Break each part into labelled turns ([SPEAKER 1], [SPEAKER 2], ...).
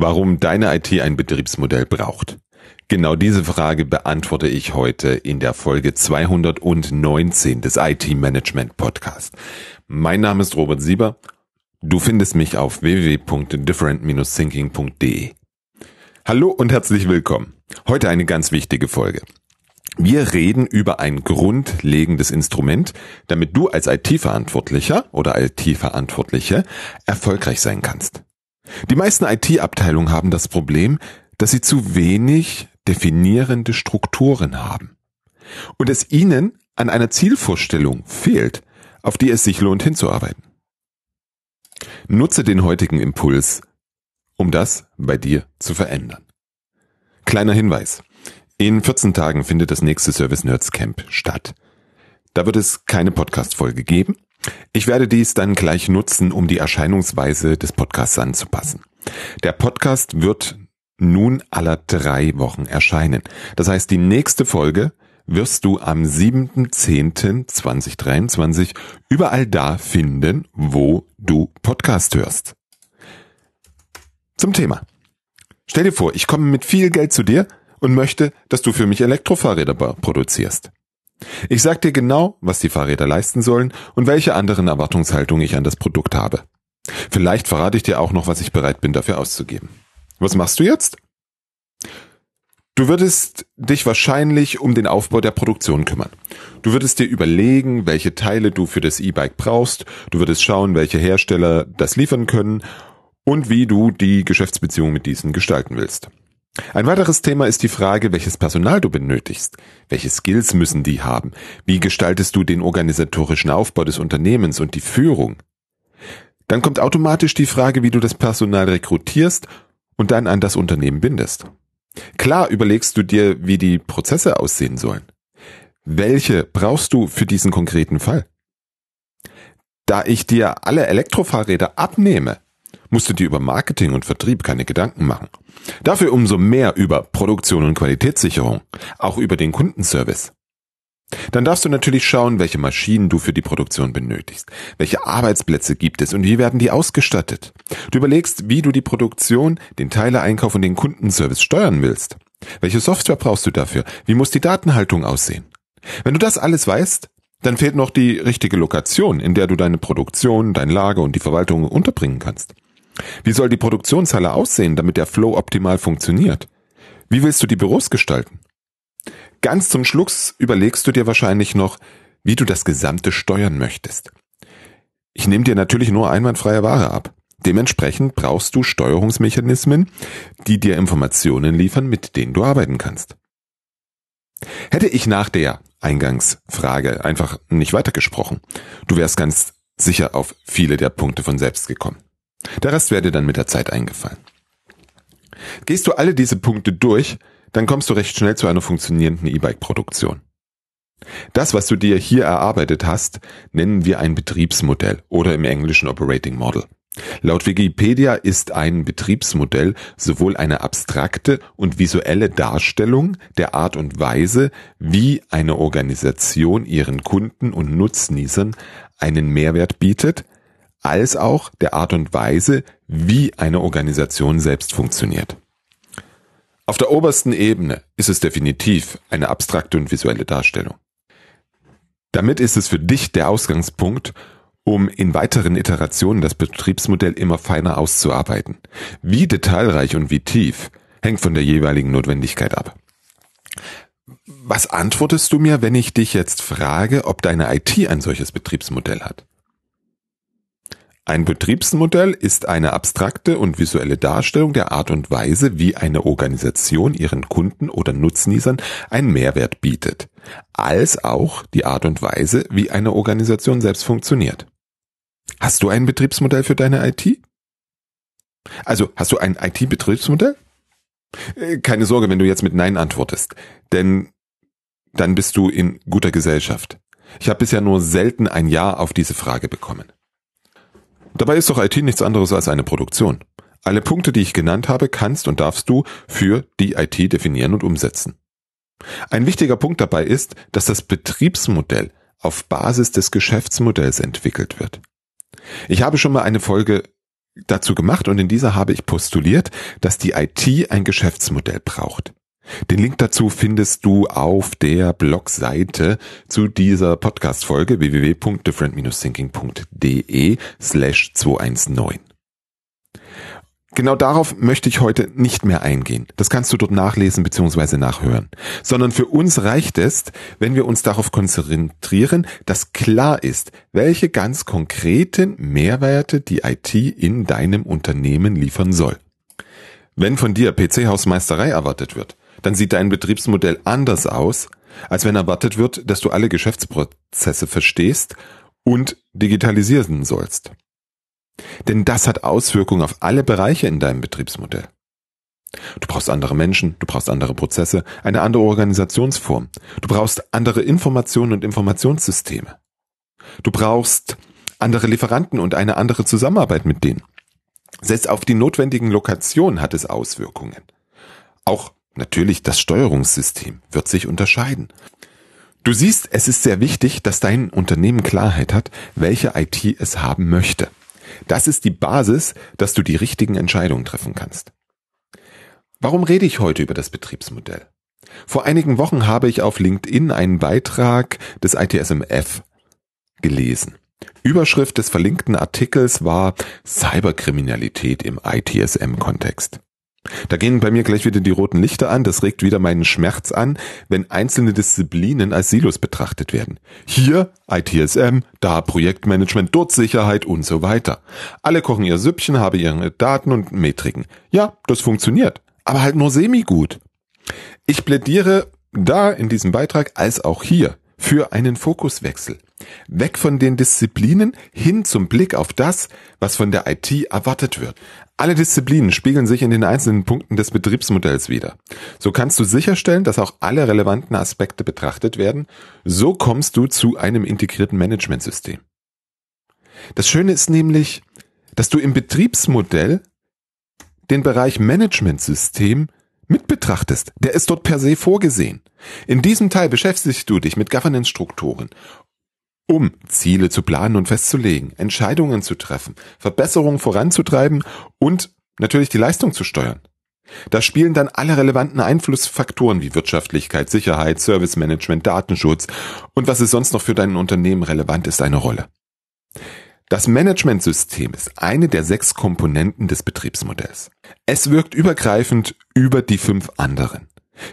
[SPEAKER 1] warum deine IT ein Betriebsmodell braucht. Genau diese Frage beantworte ich heute in der Folge 219 des IT Management Podcast. Mein Name ist Robert Sieber. Du findest mich auf www.different-thinking.de. Hallo und herzlich willkommen. Heute eine ganz wichtige Folge. Wir reden über ein grundlegendes Instrument, damit du als IT-Verantwortlicher oder IT-Verantwortliche erfolgreich sein kannst. Die meisten IT-Abteilungen haben das Problem, dass sie zu wenig definierende Strukturen haben und es ihnen an einer Zielvorstellung fehlt, auf die es sich lohnt hinzuarbeiten. Nutze den heutigen Impuls, um das bei dir zu verändern. Kleiner Hinweis. In 14 Tagen findet das nächste Service Nerds Camp statt. Da wird es keine Podcast-Folge geben, ich werde dies dann gleich nutzen, um die Erscheinungsweise des Podcasts anzupassen. Der Podcast wird nun aller drei Wochen erscheinen. Das heißt, die nächste Folge wirst du am 7.10.2023 überall da finden, wo du Podcast hörst. Zum Thema. Stell dir vor, ich komme mit viel Geld zu dir und möchte, dass du für mich Elektrofahrräder produzierst. Ich sag dir genau, was die Fahrräder leisten sollen und welche anderen Erwartungshaltungen ich an das Produkt habe. Vielleicht verrate ich dir auch noch, was ich bereit bin dafür auszugeben. Was machst du jetzt? Du würdest dich wahrscheinlich um den Aufbau der Produktion kümmern. Du würdest dir überlegen, welche Teile du für das E-Bike brauchst, du würdest schauen, welche Hersteller das liefern können und wie du die Geschäftsbeziehung mit diesen gestalten willst. Ein weiteres Thema ist die Frage, welches Personal du benötigst. Welche Skills müssen die haben? Wie gestaltest du den organisatorischen Aufbau des Unternehmens und die Führung? Dann kommt automatisch die Frage, wie du das Personal rekrutierst und dann an das Unternehmen bindest. Klar überlegst du dir, wie die Prozesse aussehen sollen. Welche brauchst du für diesen konkreten Fall? Da ich dir alle Elektrofahrräder abnehme, musst du dir über Marketing und Vertrieb keine Gedanken machen. Dafür umso mehr über Produktion und Qualitätssicherung, auch über den Kundenservice. Dann darfst du natürlich schauen, welche Maschinen du für die Produktion benötigst, welche Arbeitsplätze gibt es und wie werden die ausgestattet. Du überlegst, wie du die Produktion, den Teileeinkauf und den Kundenservice steuern willst. Welche Software brauchst du dafür? Wie muss die Datenhaltung aussehen? Wenn du das alles weißt, dann fehlt noch die richtige Lokation, in der du deine Produktion, dein Lager und die Verwaltung unterbringen kannst. Wie soll die Produktionshalle aussehen, damit der Flow optimal funktioniert? Wie willst du die Büros gestalten? Ganz zum Schluss überlegst du dir wahrscheinlich noch, wie du das Gesamte steuern möchtest. Ich nehme dir natürlich nur einwandfreie Ware ab. Dementsprechend brauchst du Steuerungsmechanismen, die dir Informationen liefern, mit denen du arbeiten kannst. Hätte ich nach der Eingangsfrage einfach nicht weitergesprochen, du wärst ganz sicher auf viele der Punkte von selbst gekommen. Der Rest wäre dir dann mit der Zeit eingefallen. Gehst du alle diese Punkte durch, dann kommst du recht schnell zu einer funktionierenden E-Bike-Produktion. Das, was du dir hier erarbeitet hast, nennen wir ein Betriebsmodell oder im Englischen Operating Model. Laut Wikipedia ist ein Betriebsmodell sowohl eine abstrakte und visuelle Darstellung der Art und Weise, wie eine Organisation ihren Kunden und Nutznießern einen Mehrwert bietet, als auch der Art und Weise, wie eine Organisation selbst funktioniert. Auf der obersten Ebene ist es definitiv eine abstrakte und visuelle Darstellung. Damit ist es für dich der Ausgangspunkt, um in weiteren Iterationen das Betriebsmodell immer feiner auszuarbeiten. Wie detailreich und wie tief hängt von der jeweiligen Notwendigkeit ab. Was antwortest du mir, wenn ich dich jetzt frage, ob deine IT ein solches Betriebsmodell hat? Ein Betriebsmodell ist eine abstrakte und visuelle Darstellung der Art und Weise, wie eine Organisation ihren Kunden oder Nutznießern einen Mehrwert bietet, als auch die Art und Weise, wie eine Organisation selbst funktioniert. Hast du ein Betriebsmodell für deine IT? Also, hast du ein IT-Betriebsmodell? Äh, keine Sorge, wenn du jetzt mit Nein antwortest, denn dann bist du in guter Gesellschaft. Ich habe bisher nur selten ein Ja auf diese Frage bekommen. Dabei ist doch IT nichts anderes als eine Produktion. Alle Punkte, die ich genannt habe, kannst und darfst du für die IT definieren und umsetzen. Ein wichtiger Punkt dabei ist, dass das Betriebsmodell auf Basis des Geschäftsmodells entwickelt wird. Ich habe schon mal eine Folge dazu gemacht und in dieser habe ich postuliert, dass die IT ein Geschäftsmodell braucht. Den Link dazu findest du auf der Blogseite zu dieser Podcast-Folge www.different-thinking.de slash 219. Genau darauf möchte ich heute nicht mehr eingehen. Das kannst du dort nachlesen bzw. nachhören. Sondern für uns reicht es, wenn wir uns darauf konzentrieren, dass klar ist, welche ganz konkreten Mehrwerte die IT in deinem Unternehmen liefern soll. Wenn von dir PC-Hausmeisterei erwartet wird, dann sieht dein Betriebsmodell anders aus, als wenn erwartet wird, dass du alle Geschäftsprozesse verstehst und digitalisieren sollst. Denn das hat Auswirkungen auf alle Bereiche in deinem Betriebsmodell. Du brauchst andere Menschen, du brauchst andere Prozesse, eine andere Organisationsform. Du brauchst andere Informationen und Informationssysteme. Du brauchst andere Lieferanten und eine andere Zusammenarbeit mit denen. Selbst auf die notwendigen Lokationen hat es Auswirkungen. Auch natürlich das Steuerungssystem wird sich unterscheiden. Du siehst, es ist sehr wichtig, dass dein Unternehmen Klarheit hat, welche IT es haben möchte. Das ist die Basis, dass du die richtigen Entscheidungen treffen kannst. Warum rede ich heute über das Betriebsmodell? Vor einigen Wochen habe ich auf LinkedIn einen Beitrag des ITSMF gelesen. Überschrift des verlinkten Artikels war Cyberkriminalität im ITSM-Kontext. Da gehen bei mir gleich wieder die roten Lichter an, das regt wieder meinen Schmerz an, wenn einzelne Disziplinen als Silos betrachtet werden. Hier ITSM, da Projektmanagement, dort Sicherheit und so weiter. Alle kochen ihr Süppchen, haben ihre Daten und Metriken. Ja, das funktioniert, aber halt nur semi-gut. Ich plädiere da in diesem Beitrag als auch hier für einen Fokuswechsel. Weg von den Disziplinen hin zum Blick auf das, was von der IT erwartet wird. Alle Disziplinen spiegeln sich in den einzelnen Punkten des Betriebsmodells wider. So kannst du sicherstellen, dass auch alle relevanten Aspekte betrachtet werden. So kommst du zu einem integrierten Managementsystem. Das Schöne ist nämlich, dass du im Betriebsmodell den Bereich Managementsystem mit betrachtest. Der ist dort per se vorgesehen. In diesem Teil beschäftigst du dich mit Governance-Strukturen um Ziele zu planen und festzulegen, Entscheidungen zu treffen, Verbesserungen voranzutreiben und natürlich die Leistung zu steuern. Da spielen dann alle relevanten Einflussfaktoren wie Wirtschaftlichkeit, Sicherheit, Servicemanagement, Datenschutz und was es sonst noch für dein Unternehmen relevant ist, eine Rolle. Das Managementsystem ist eine der sechs Komponenten des Betriebsmodells. Es wirkt übergreifend über die fünf anderen.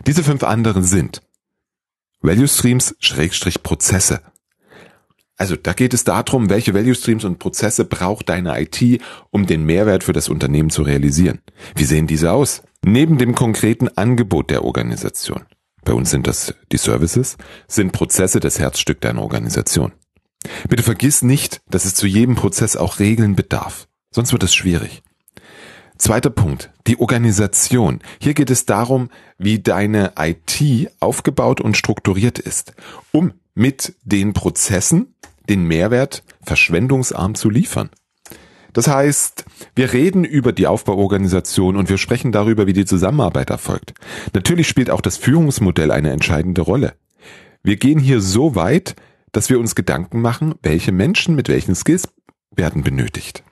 [SPEAKER 1] Diese fünf anderen sind Value Streams, Schrägstrich Prozesse, also da geht es darum, welche Value Streams und Prozesse braucht deine IT, um den Mehrwert für das Unternehmen zu realisieren. Wie sehen diese aus? Neben dem konkreten Angebot der Organisation, bei uns sind das die Services, sind Prozesse das Herzstück deiner Organisation. Bitte vergiss nicht, dass es zu jedem Prozess auch Regeln bedarf. Sonst wird es schwierig. Zweiter Punkt, die Organisation. Hier geht es darum, wie deine IT aufgebaut und strukturiert ist, um mit den Prozessen den Mehrwert verschwendungsarm zu liefern. Das heißt, wir reden über die Aufbauorganisation und wir sprechen darüber, wie die Zusammenarbeit erfolgt. Natürlich spielt auch das Führungsmodell eine entscheidende Rolle. Wir gehen hier so weit, dass wir uns Gedanken machen, welche Menschen mit welchen Skills werden benötigt.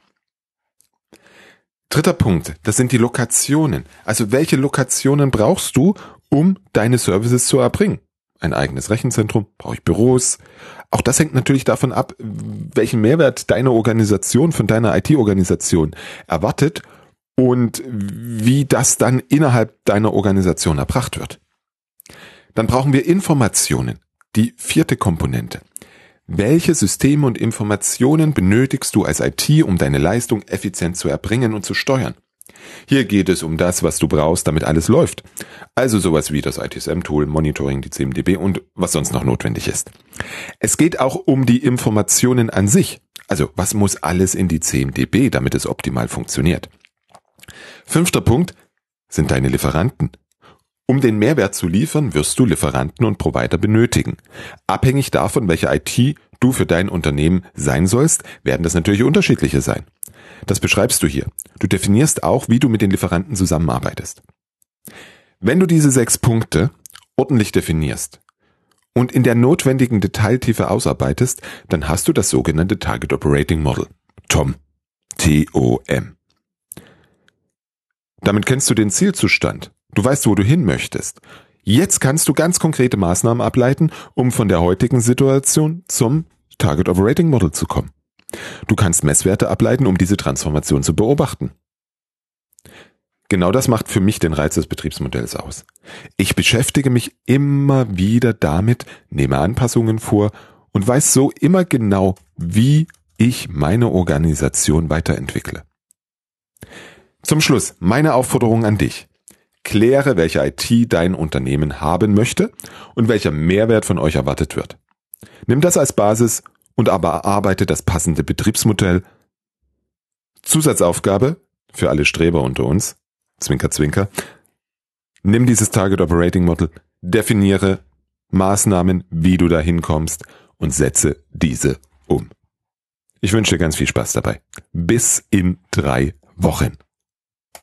[SPEAKER 1] Dritter Punkt, das sind die Lokationen. Also welche Lokationen brauchst du, um deine Services zu erbringen? ein eigenes Rechenzentrum? Brauche ich Büros? Auch das hängt natürlich davon ab, welchen Mehrwert deine Organisation von deiner IT-Organisation erwartet und wie das dann innerhalb deiner Organisation erbracht wird. Dann brauchen wir Informationen. Die vierte Komponente. Welche Systeme und Informationen benötigst du als IT, um deine Leistung effizient zu erbringen und zu steuern? Hier geht es um das, was du brauchst, damit alles läuft. Also sowas wie das ITSM-Tool, Monitoring, die CMDB und was sonst noch notwendig ist. Es geht auch um die Informationen an sich. Also was muss alles in die CMDB, damit es optimal funktioniert. Fünfter Punkt sind deine Lieferanten. Um den Mehrwert zu liefern, wirst du Lieferanten und Provider benötigen. Abhängig davon, welche IT du für dein Unternehmen sein sollst, werden das natürlich unterschiedliche sein. Das beschreibst du hier. Du definierst auch, wie du mit den Lieferanten zusammenarbeitest. Wenn du diese sechs Punkte ordentlich definierst und in der notwendigen Detailtiefe ausarbeitest, dann hast du das sogenannte Target Operating Model. TOM. T-O-M. Damit kennst du den Zielzustand. Du weißt, wo du hin möchtest. Jetzt kannst du ganz konkrete Maßnahmen ableiten, um von der heutigen Situation zum Target Operating Model zu kommen. Du kannst Messwerte ableiten, um diese Transformation zu beobachten. Genau das macht für mich den Reiz des Betriebsmodells aus. Ich beschäftige mich immer wieder damit, nehme Anpassungen vor und weiß so immer genau, wie ich meine Organisation weiterentwickle. Zum Schluss meine Aufforderung an dich. Kläre, welche IT dein Unternehmen haben möchte und welcher Mehrwert von euch erwartet wird. Nimm das als Basis und aber erarbeite das passende Betriebsmodell. Zusatzaufgabe für alle Streber unter uns. Zwinker, zwinker. Nimm dieses Target Operating Model, definiere Maßnahmen, wie du dahin kommst und setze diese um. Ich wünsche dir ganz viel Spaß dabei. Bis in drei Wochen.